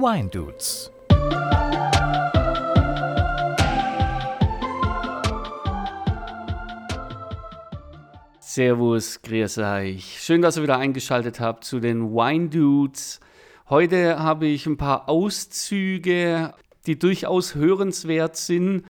Wine Dudes. Servus, grüß euch. Schön, dass ihr wieder eingeschaltet habt zu den Wine Dudes. Heute habe ich ein paar Auszüge, die durchaus hörenswert sind.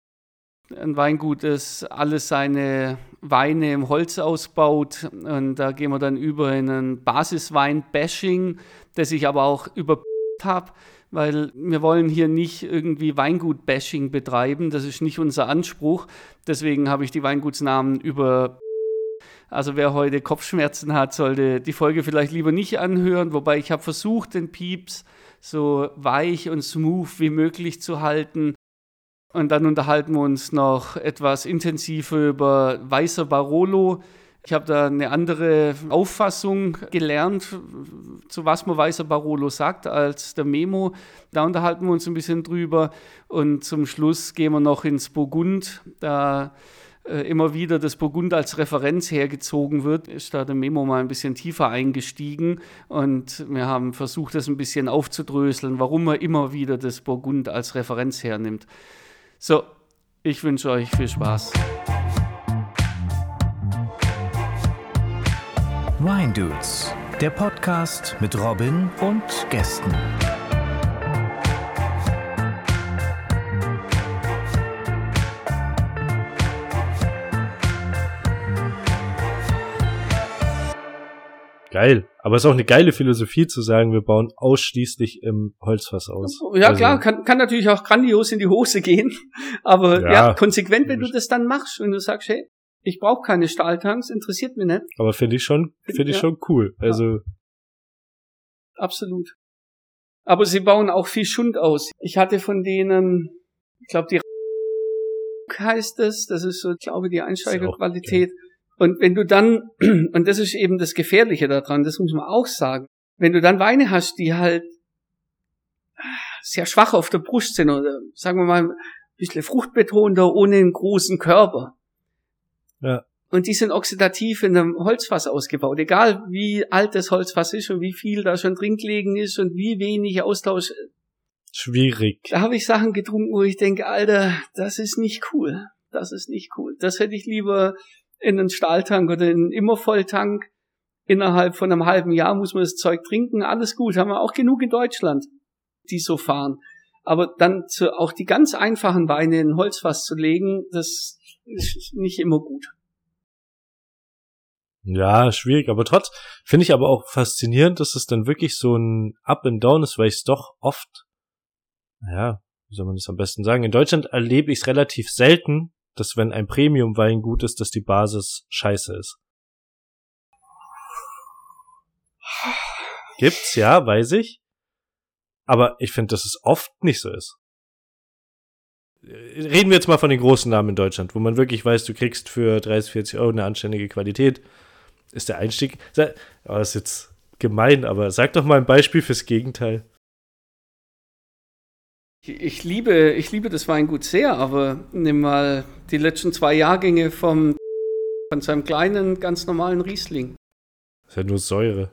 Ein Weingut, das alle seine Weine im Holz ausbaut. Und da gehen wir dann über in ein Basiswein-Bashing, das ich aber auch über habe, weil wir wollen hier nicht irgendwie Weingut-Bashing betreiben. Das ist nicht unser Anspruch. Deswegen habe ich die Weingutsnamen über also wer heute Kopfschmerzen hat, sollte die Folge vielleicht lieber nicht anhören, wobei ich habe versucht, den Pieps so weich und smooth wie möglich zu halten. Und dann unterhalten wir uns noch etwas intensiver über weißer Barolo. Ich habe da eine andere Auffassung gelernt, zu was man weißer Barolo sagt, als der Memo. Da unterhalten wir uns ein bisschen drüber. Und zum Schluss gehen wir noch ins Burgund. Da äh, immer wieder das Burgund als Referenz hergezogen wird, ist da der Memo mal ein bisschen tiefer eingestiegen und wir haben versucht, das ein bisschen aufzudröseln, warum er immer wieder das Burgund als Referenz hernimmt. So, ich wünsche euch viel Spaß. Wine Dudes, der Podcast mit Robin und Gästen. Geil. Aber es ist auch eine geile Philosophie zu sagen, wir bauen ausschließlich im Holzfass aus. Ja, also, klar, kann, kann natürlich auch grandios in die Hose gehen. Aber ja, ja konsequent, wenn du das dann machst und du sagst, hey, ich brauche keine Stahltanks, interessiert mich nicht. Aber finde ich schon, finde ich ja. schon cool. Also. Ja. Absolut. Aber sie bauen auch viel Schund aus. Ich hatte von denen, ich glaube, die heißt es, das ist so, ich glaube, die Einsteigerqualität. Und wenn du dann, und das ist eben das Gefährliche daran, das muss man auch sagen, wenn du dann Weine hast, die halt sehr schwach auf der Brust sind oder sagen wir mal ein bisschen fruchtbetonter ohne einen großen Körper. Ja. Und die sind oxidativ in einem Holzfass ausgebaut. Egal wie alt das Holzfass ist und wie viel da schon drin gelegen ist und wie wenig Austausch. Schwierig. Da habe ich Sachen getrunken, wo ich denke, Alter, das ist nicht cool. Das ist nicht cool. Das hätte ich lieber in einen Stahltank oder in einen Immervolltank. Innerhalb von einem halben Jahr muss man das Zeug trinken. Alles gut, haben wir auch genug in Deutschland, die so fahren. Aber dann zu, auch die ganz einfachen Weine in ein Holzfass zu legen, das ist nicht immer gut. Ja, schwierig, aber trotz finde ich aber auch faszinierend, dass es dann wirklich so ein Up and Down ist, weil ich es doch oft, ja, wie soll man das am besten sagen? In Deutschland erlebe ich es relativ selten, dass wenn ein Premium-Wein gut ist, dass die Basis scheiße ist. Gibt's, ja, weiß ich. Aber ich finde, dass es oft nicht so ist. Reden wir jetzt mal von den großen Namen in Deutschland, wo man wirklich weiß, du kriegst für 30, 40 Euro eine anständige Qualität. Ist der Einstieg. Oh, das ist jetzt gemein, aber sag doch mal ein Beispiel fürs Gegenteil. Ich liebe, ich liebe das Weingut sehr, aber nimm mal die letzten zwei Jahrgänge vom, von seinem kleinen, ganz normalen Riesling. Das ist ja nur Säure.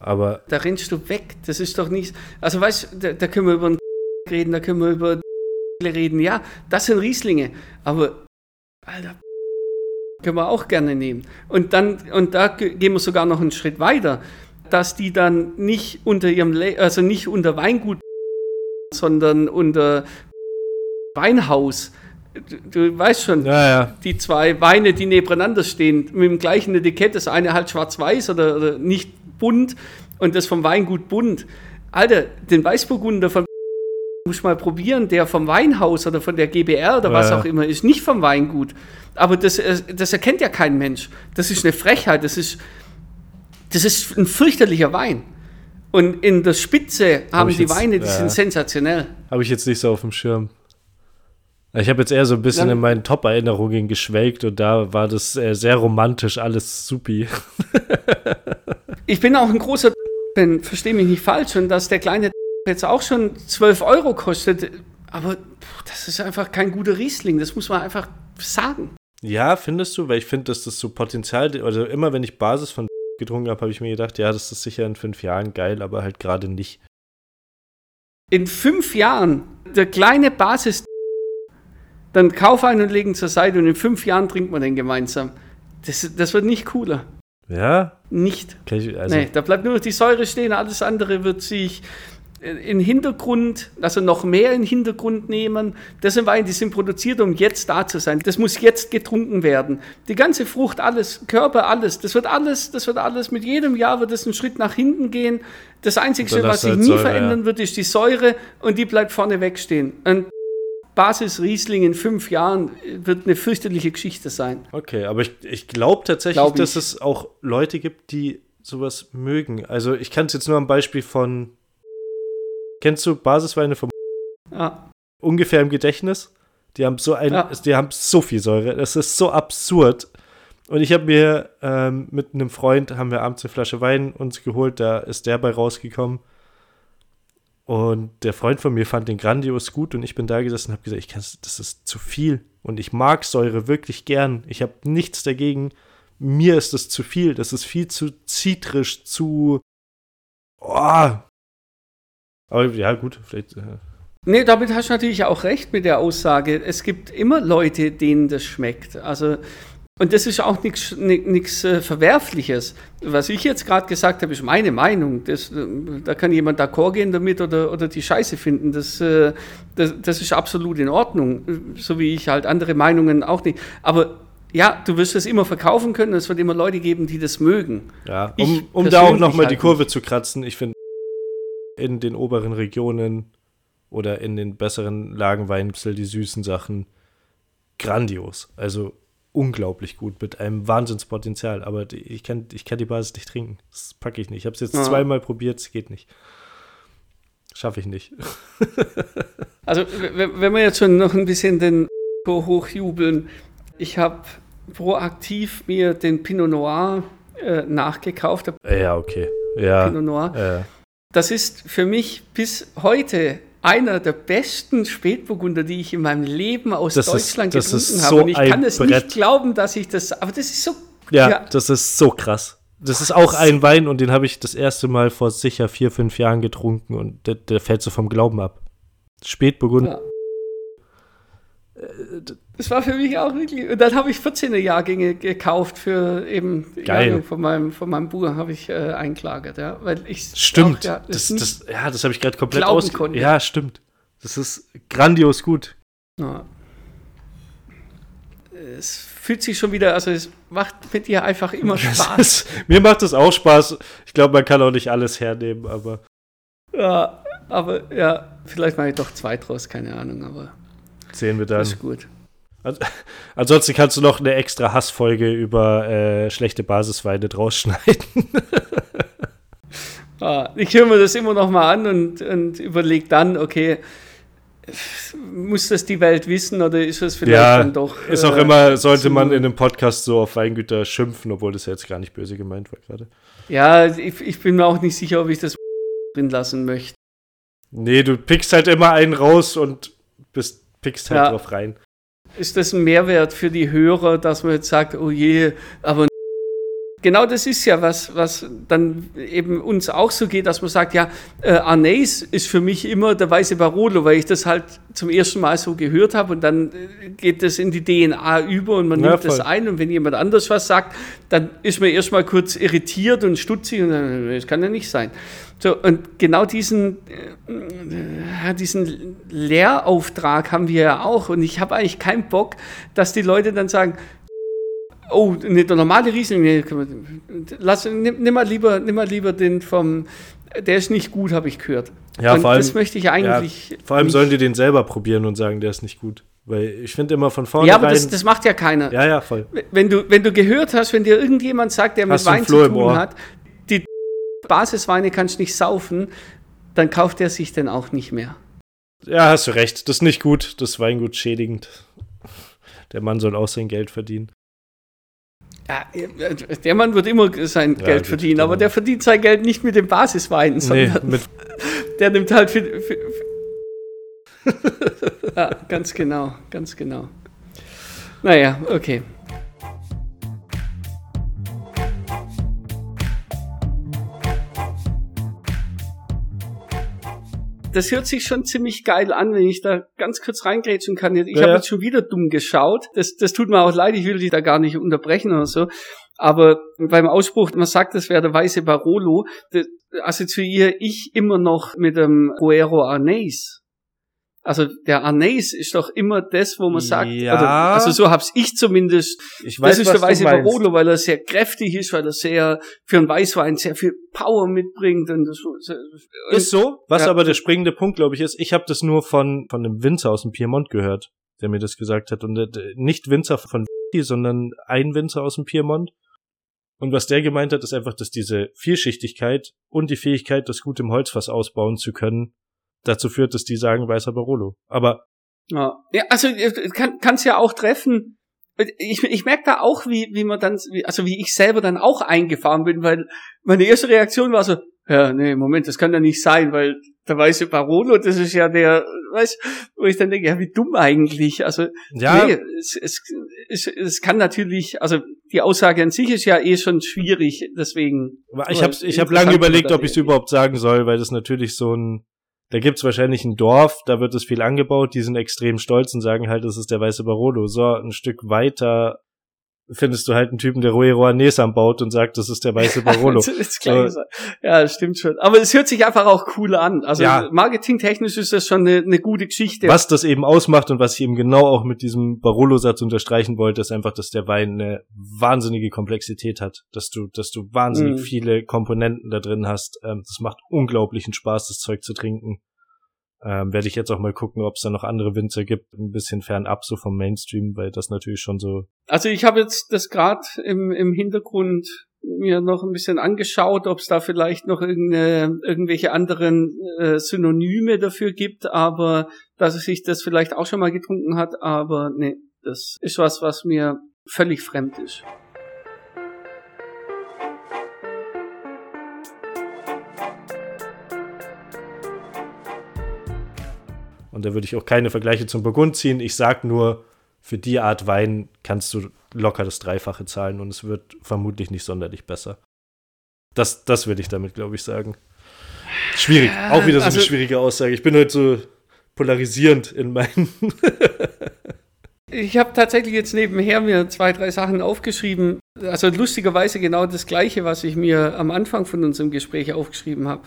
Aber. Da rennst du weg. Das ist doch nicht. Also, weißt du, da, da können wir über reden, da können wir über reden. Ja, das sind Rieslinge. Aber, Alter, können wir auch gerne nehmen. Und dann, und da gehen wir sogar noch einen Schritt weiter, dass die dann nicht unter ihrem, Le also nicht unter Weingut sondern unter Weinhaus. Du, du weißt schon, ja, ja. die zwei Weine, die nebeneinander stehen, mit dem gleichen Etikett, das eine halt schwarz-weiß oder, oder, nicht bunt und das vom Weingut bunt. Alter, den Weißburgunder von muss mal probieren, der vom Weinhaus oder von der GBR oder ja, was auch immer ist, nicht vom Weingut. Aber das, äh, das erkennt ja kein Mensch. Das ist eine Frechheit, das ist, das ist ein fürchterlicher Wein. Und in der Spitze haben hab die jetzt, Weine, die ja, sind sensationell. Habe ich jetzt nicht so auf dem Schirm. Ich habe jetzt eher so ein bisschen Dann, in meinen Top-Erinnerungen geschwelgt und da war das äh, sehr romantisch, alles supi. ich bin auch ein großer Fan, verstehe mich nicht falsch, und dass der kleine jetzt auch schon 12 Euro kostet, aber das ist einfach kein guter Riesling, das muss man einfach sagen. Ja, findest du? Weil ich finde, dass das so Potenzial, also immer wenn ich Basis von getrunken habe, habe ich mir gedacht, ja, das ist sicher in fünf Jahren geil, aber halt gerade nicht. in fünf Jahren der kleine Basis, dann kauf einen und legen zur Seite und in fünf Jahren trinkt man den gemeinsam. Das, das wird nicht cooler. Ja, Nicht. ich, also, nee, da bleibt nur noch die Säure stehen, alles andere wird sich in Hintergrund, also noch mehr in Hintergrund nehmen. Das sind Weine, die sind produziert, um jetzt da zu sein. Das muss jetzt getrunken werden. Die ganze Frucht, alles, Körper, alles, das wird alles, das wird alles, mit jedem Jahr wird es einen Schritt nach hinten gehen. Das Einzige, Und was sich halt nie Säure, verändern ja. wird, ist die Säure und die bleibt vorne wegstehen. Ein Basis Riesling in fünf Jahren wird eine fürchterliche Geschichte sein. Okay, aber ich, ich glaube tatsächlich, Glaub ich. dass es auch Leute gibt, die sowas mögen. Also ich kann es jetzt nur am Beispiel von. Kennst du Basisweine vom Ja, ungefähr im Gedächtnis? Die haben so ein, Ja. die haben so viel Säure. Das ist so absurd. Und ich habe mir ähm, mit einem Freund haben wir abends eine Flasche Wein uns geholt. Da ist der bei rausgekommen. Und der Freund von mir fand den grandios gut und ich bin da gesessen und habe gesagt, ich kann's, das ist zu viel. Und ich mag Säure wirklich gern. Ich habe nichts dagegen. Mir ist das zu viel. Das ist viel zu zitrisch, zu. Oh. Aber ja, gut, vielleicht. Äh, Nee, damit hast du natürlich auch recht mit der Aussage. Es gibt immer Leute, denen das schmeckt. Also, und das ist auch nichts äh, Verwerfliches. Was ich jetzt gerade gesagt habe, ist meine Meinung. Das, äh, da kann jemand d'accord gehen damit oder, oder die Scheiße finden. Das, äh, das, das ist absolut in Ordnung. So wie ich halt andere Meinungen auch nicht. Aber ja, du wirst es immer verkaufen können. Es wird immer Leute geben, die das mögen. Ja, um, um da auch nochmal die halt Kurve nicht. zu kratzen, ich finde in den oberen Regionen oder in den besseren Lagen Weinpsel die süßen Sachen grandios. Also unglaublich gut mit einem Wahnsinnspotenzial. Aber ich, kann, ich kann die Basis nicht trinken. Das packe ich nicht. Ich habe es jetzt Ja. zweimal probiert, es geht nicht. Schaffe ich nicht. Also, wenn wir jetzt schon noch ein bisschen den hochjubeln, ich habe proaktiv mir den Pinot Noir äh, nachgekauft. Ja, okay. Ja. Pinot Noir. Äh, Das ist für mich bis heute einer der besten Spätburgunder, die ich in meinem Leben aus Das ist- Deutschland das getrunken ist habe. so Und ich kann es nicht glauben, dass ich das. Aber das ist so. ja, Ja. das ist so krass. Das ist auch ein Wein und den habe ich das erste Mal vor sicher vier, fünf Jahren getrunken und der, der fällt so vom Glauben ab. Spätburgunder. Ja. Das war für mich auch wirklich. Und dann habe ich 14er Jahrgänge gekauft für eben die Geil. Von meinem, von meinem Bruder habe ich äh, eingelagert, ja. Weil ich Stimmt. Auch, ja, das, nicht- das, ja, das habe ich gerade komplett aus. Ja, stimmt. Das ist grandios gut. Ja. Es fühlt sich schon wieder, also es macht mit dir einfach immer Das Spaß. ist, mir macht das auch Spaß. Ich glaube, man kann auch nicht alles hernehmen, aber ja, aber ja, vielleicht mache ich doch zwei draus, keine Ahnung, aber sehen wir dann. das ist gut. Ansonsten kannst du noch eine extra Hassfolge über äh, schlechte Basisweine draus schneiden. Ah, ich höre mir das immer noch mal an und, und überlege dann, okay, muss das die Welt wissen oder ist es vielleicht Ja, dann doch. Ist auch äh, immer, sollte man in einem Podcast so auf Weingüter schimpfen, obwohl das jetzt gar nicht böse gemeint war gerade. Ja, ich, ich bin mir auch nicht sicher, ob ich das drin lassen möchte. Nee, du pickst halt immer einen raus und bist, pickst halt Ja. drauf rein. Ist das ein Mehrwert für die Hörer, dass man jetzt sagt, oh je, aber genau das ist ja was, was dann eben uns auch so geht, dass man sagt, ja, äh, Arneis ist für mich immer der weiße Barolo, weil ich das halt zum ersten Mal so gehört habe und dann äh, geht das in die DNA über und man Ja, nimmt das voll. ein und wenn jemand anders was sagt, dann ist man erstmal kurz irritiert und stutzig und dann, das kann ja nicht sein. So, und genau diesen, äh, äh, diesen Lehrauftrag haben wir ja auch und ich habe eigentlich keinen Bock, dass die Leute dann sagen, Oh, ne, der normale Riesling, nee, lass, nimm, nimm, mal lieber, nimm mal lieber den vom, der ist nicht gut, habe ich gehört. Ja, und vor allem, das möchte ich eigentlich. ja, vor allem nicht. sollen die den selber probieren und sagen, der ist nicht gut. Weil ich finde immer von Ja, vornherein. aber das, das macht ja keiner. ja, ja, voll. Wenn, du, wenn du gehört hast, wenn dir irgendjemand sagt, der mit Hast Wein zu tun hat, die Basisweine kannst du nicht saufen, dann kauft er sich den auch nicht mehr. Ja, hast du recht. Das ist nicht gut. Das ist Weingut schädigend. Der Mann soll auch sein Geld verdienen. Ja, der Mann wird immer sein Ja, Geld verdienen, aber der verdient sein Geld nicht mit den Basisweinen, Nee, sondern mit, Der nimmt halt für, für, für Ja, ganz genau, ganz genau. Naja, okay. Das hört sich schon ziemlich geil an, wenn ich da ganz kurz reingrätschen kann. Ich Ja. habe jetzt schon wieder dumm geschaut. Das, das tut mir auch leid, ich will dich da gar nicht unterbrechen oder so. Aber beim Ausspruch, man sagt, das wäre der weiße Barolo, das assoziiere ich immer noch mit dem Guero Arnais. Also der Arnais ist doch immer das, wo man sagt, Ja. oder, also so hab's ich zumindest Ich weiß, das ist der weiße. Barolo, weil er sehr kräftig ist, weil er sehr für einen Weißwein sehr viel Power mitbringt und das und, Ist so. Was Ja. aber der springende Punkt, glaube ich, ist, ich habe das nur von, von einem Winzer aus dem Piemont gehört, der mir das gesagt hat. Und äh, nicht Winzer von sondern ein Winzer aus dem Piemont. Und was der gemeint hat, ist einfach, dass diese Vielschichtigkeit und die Fähigkeit, das gut im Holzfass ausbauen zu können, dazu führt, dass die sagen weißer Barolo. Aber Ja, ja also äh, kann kann's ja auch treffen. Ich, ich merke da auch, wie, wie man dann, wie, also wie ich selber dann auch eingefahren bin, weil meine erste Reaktion war so, ja, nee, Moment, das kann ja nicht sein, weil der weiße Barolo, das ist ja der, weißt, wo ich dann denke, ja, wie dumm eigentlich. Also, ja, nee, es, es, es, es kann natürlich, also die Aussage an sich ist ja eh schon schwierig, deswegen. ich habe ich hab lange überlegt, ob ich es überhaupt sagen soll, weil das natürlich so ein da gibt's wahrscheinlich ein Dorf, da wird es viel angebaut, die sind extrem stolz und sagen halt, das ist der weiße Barolo. So, ein Stück weiter findest du halt einen Typen, der Rue Roanes anbaut und sagt, das ist der weiße Barolo. Das ist gleich gesagt. ja, das stimmt schon. Aber es hört sich einfach auch cool an. Also Ja. marketingtechnisch ist das schon eine, eine gute Geschichte. Was das eben ausmacht und was ich eben genau auch mit diesem Barolo-Satz unterstreichen wollte, ist einfach, dass der Wein eine wahnsinnige Komplexität hat. Dass du, dass du wahnsinnig Mhm. viele Komponenten da drin hast. Ähm, das macht unglaublichen Spaß, das Zeug zu trinken. Ähm, Werde ich jetzt auch mal gucken, ob es da noch andere Winzer gibt, ein bisschen fernab so vom Mainstream, weil das natürlich schon so. Also ich habe jetzt das gerade im, im Hintergrund mir noch ein bisschen angeschaut, ob es da vielleicht noch irgendeine, irgendwelche anderen äh, Synonyme dafür gibt, aber dass sich das vielleicht auch schon mal getrunken hat, aber nee, das ist was, was mir völlig fremd ist. Und da würde ich auch keine Vergleiche zum Burgund ziehen. Ich sag nur, für die Art Wein kannst du locker das Dreifache zahlen und es wird vermutlich nicht sonderlich besser. Das, das würde ich damit, glaube ich, sagen. Schwierig. Auch wieder so also- eine schwierige Aussage. Ich bin heute so polarisierend in meinen. Ich habe tatsächlich jetzt nebenher mir zwei, drei Sachen aufgeschrieben. Also lustigerweise genau das gleiche, was ich mir am Anfang von unserem Gespräch aufgeschrieben habe.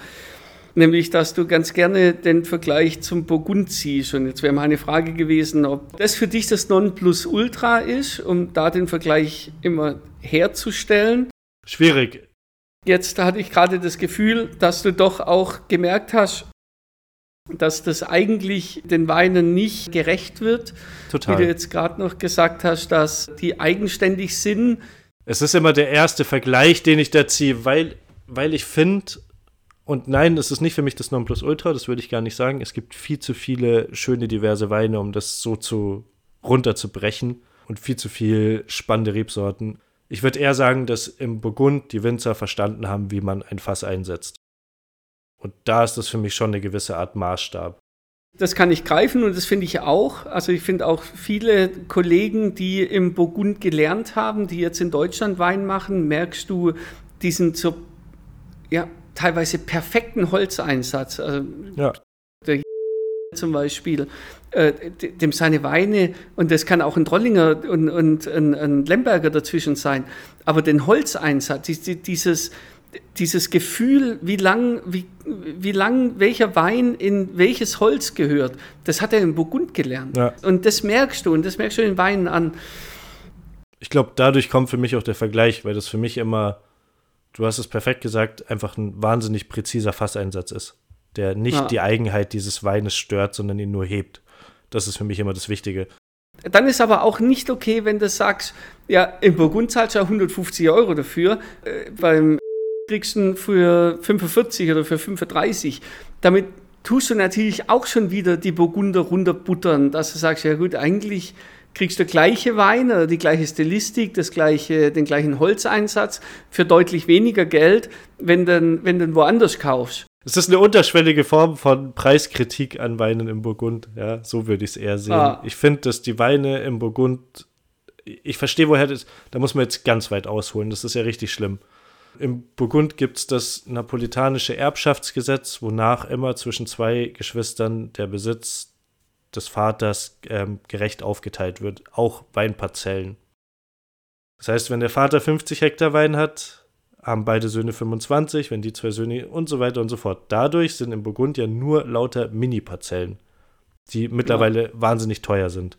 Nämlich, dass du ganz gerne den Vergleich zum Burgund ziehst. Und jetzt wäre meine Frage gewesen, ob das für dich das Nonplusultra ist, um da den Vergleich immer herzustellen. Schwierig. Jetzt hatte ich gerade das Gefühl, dass du doch auch gemerkt hast, dass das eigentlich den Weinen nicht gerecht wird. Wie du Total. jetzt gerade noch gesagt hast, dass die eigenständig sind. Es ist immer der erste Vergleich, den ich da ziehe, weil, weil ich finde, und nein, es ist nicht für mich das Nonplusultra, das würde ich gar nicht sagen. Es gibt viel zu viele schöne, diverse Weine, um das so zu runterzubrechen und viel zu viel spannende Rebsorten. Ich würde eher sagen, dass im Burgund die Winzer verstanden haben, wie man ein Fass einsetzt. Und da ist das für mich schon eine gewisse Art Maßstab. Das kann ich greifen und das finde ich auch. Also ich finde auch viele Kollegen, die im Burgund gelernt haben, die jetzt in Deutschland Wein machen, merkst du diesen so, ja, teilweise perfekten Holzeinsatz. Also Ja. zum Beispiel, äh, dem seine Weine, und das kann auch ein Drollinger und, und ein, ein Lemberger dazwischen sein, aber den Holzeinsatz, die- die- dieses, dieses Gefühl, wie lang, wie, wie lang welcher Wein in welches Holz gehört, das hat er in Burgund gelernt. Ja. Und das merkst du, und das merkst du in den Weinen an. Ich glaube, dadurch kommt für mich auch der Vergleich, weil das für mich immer, du hast es perfekt gesagt, einfach ein wahnsinnig präziser Fasseinsatz ist, der nicht Ja. die Eigenheit dieses Weines stört, sondern ihn nur hebt. Das ist für mich immer das Wichtige. Dann ist aber auch nicht okay, wenn du sagst, ja, im Burgund zahlst du ja 150 Euro dafür, äh, beim kriegst du für 45 oder für 35. Damit tust du natürlich auch schon wieder die Burgunder runterbuttern, dass du sagst, ja gut, eigentlich kriegst du gleiche Weine oder die gleiche Stilistik, das gleiche, den gleichen Holzeinsatz für deutlich weniger Geld, wenn du, wenn du ihn woanders kaufst. Es ist eine unterschwellige Form von Preiskritik an Weinen im Burgund. Ja, so würde ich es eher sehen. Ah. Ich finde, dass die Weine im Burgund, ich verstehe, woher das, da muss man jetzt ganz weit ausholen. Das ist ja richtig schlimm. Im Burgund gibt es das napolitanische Erbschaftsgesetz, wonach immer zwischen zwei Geschwistern der Besitz des Vaters ähm, gerecht aufgeteilt wird, auch Weinparzellen. Das heißt, wenn der Vater 50 Hektar Wein hat, haben beide Söhne 25, wenn die zwei Söhne und so weiter und so fort. Dadurch sind im Burgund ja nur lauter Mini-Parzellen, die mittlerweile ja. wahnsinnig teuer sind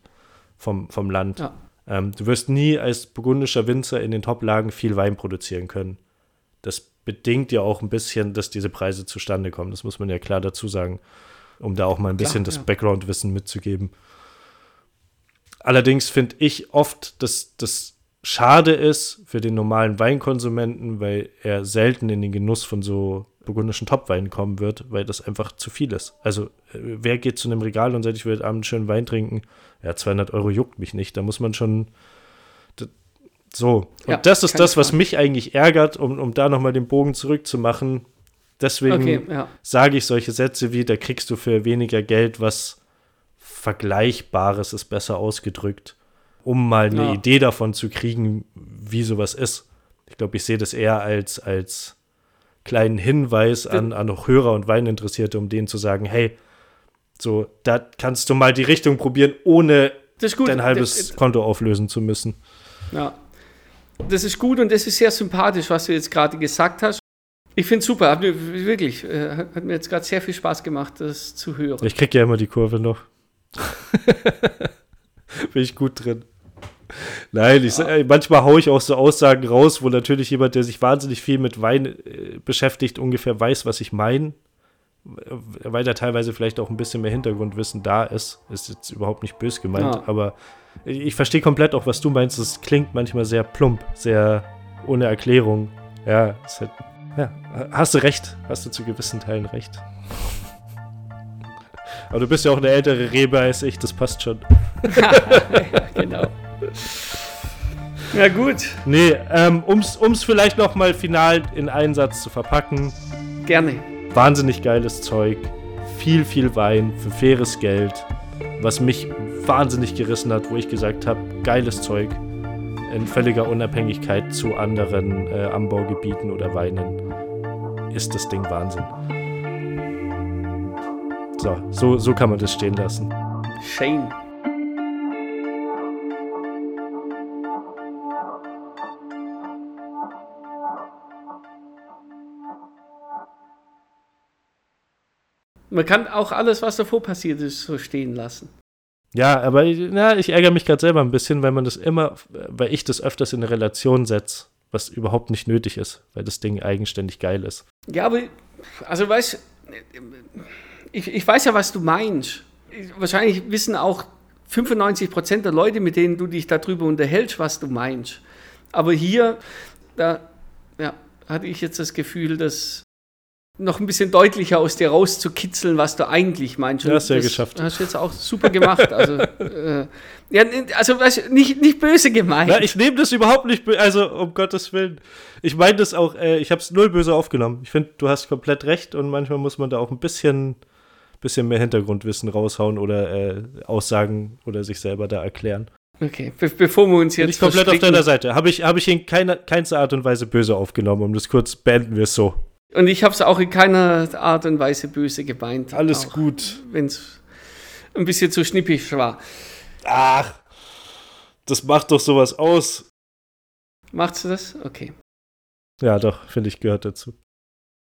vom, vom Land. Ja. Ähm, du wirst nie als burgundischer Winzer in den Top-Lagen viel Wein produzieren können. Das bedingt ja auch ein bisschen, dass diese Preise zustande kommen. Das muss man ja klar dazu sagen, um da auch mal ein bisschen klar, das ja. Background-Wissen mitzugeben. Allerdings finde ich oft, dass das schade ist für den normalen Weinkonsumenten, weil er selten in den Genuss von so burgundischen Topweinen kommen wird, weil das einfach zu viel ist. Also äh, wer geht zu einem Regal und sagt, ich will abends schön Wein trinken? Ja, 200 Euro juckt mich nicht. Da muss man schon so. Und ja, das ist das, was mich eigentlich ärgert, um, um da nochmal den Bogen zurückzumachen. Deswegen okay, ja. sage ich solche Sätze wie, da kriegst du für weniger Geld was Vergleichbares, ist besser ausgedrückt um mal eine ja. Idee davon zu kriegen, wie sowas ist. Ich glaube, ich sehe das eher als, als kleinen Hinweis an, an Hörer und Weininteressierte, um denen zu sagen, hey, so, da kannst du mal die Richtung probieren, ohne dein halbes das, Konto auflösen zu müssen. Ja, das ist gut und das ist sehr sympathisch, was du jetzt gerade gesagt hast. Ich finde es super, hat mir wirklich, äh, hat mir jetzt gerade sehr viel Spaß gemacht, das zu hören. Ich kriege ja immer die Kurve noch. Bin ich gut drin. Nein, ich, ja. manchmal haue ich auch so Aussagen raus, wo natürlich jemand, der sich wahnsinnig viel mit Wein äh, beschäftigt, ungefähr weiß, was ich meine. Weil da teilweise vielleicht auch ein bisschen mehr Hintergrundwissen da ist. Ist jetzt überhaupt nicht bös gemeint, ja. aber ich verstehe komplett auch, was du meinst. Es klingt manchmal sehr plump, sehr ohne Erklärung. Ja, halt, ja, hast du recht. Hast du zu gewissen Teilen recht. Aber du bist ja auch eine ältere Rebe als ich, das passt schon. ja, genau. Ja, gut. Nee, ähm, um's, um's vielleicht noch mal final in einen Satz zu verpacken. Gerne. Wahnsinnig geiles Zeug. Viel, viel Wein für faires Geld. Was mich wahnsinnig gerissen hat, wo ich gesagt habe, geiles Zeug. In völliger Unabhängigkeit zu anderen äh, Anbaugebieten oder Weinen ist das Ding Wahnsinn. So, so, so kann man das stehen lassen. Shame. Man kann auch alles, was davor passiert ist, so stehen lassen. Ja, aber na, ich ärgere mich gerade selber ein bisschen, weil man das immer, weil ich das öfters in eine Relation setze, was überhaupt nicht nötig ist, weil das Ding eigenständig geil ist. Ja, aber, also weißt ich, ich weiß ja, was du meinst. Wahrscheinlich wissen auch 95 Prozent der Leute, mit denen du dich darüber unterhältst, was du meinst. Aber hier, da ja, hatte ich jetzt das Gefühl, dass noch ein bisschen deutlicher aus dir rauszukitzeln, was du eigentlich meinst. Ja, hast du ja geschafft. Hast du jetzt auch super gemacht. Also, äh, ja, also weißt, nicht, nicht böse gemeint. Na, ich nehme das überhaupt nicht also um Gottes Willen. Ich meine das auch, äh, ich habe es null böse aufgenommen. Ich finde, du hast komplett recht und manchmal muss man da auch ein bisschen, bisschen mehr Hintergrundwissen raushauen oder äh, Aussagen oder sich selber da erklären. Okay, Be bevor wir uns jetzt. Bin ich komplett auf deiner Seite. Habe ich, hab ich in keiner, keinster Art und Weise böse aufgenommen, um das kurz beenden wir es so. Und ich habe es auch in keiner Art und Weise böse gemeint. Alles gut. Wenn es ein bisschen zu schnippig war. Ach, das macht doch sowas aus. Macht's das? Okay. Ja, doch, finde ich, gehört dazu.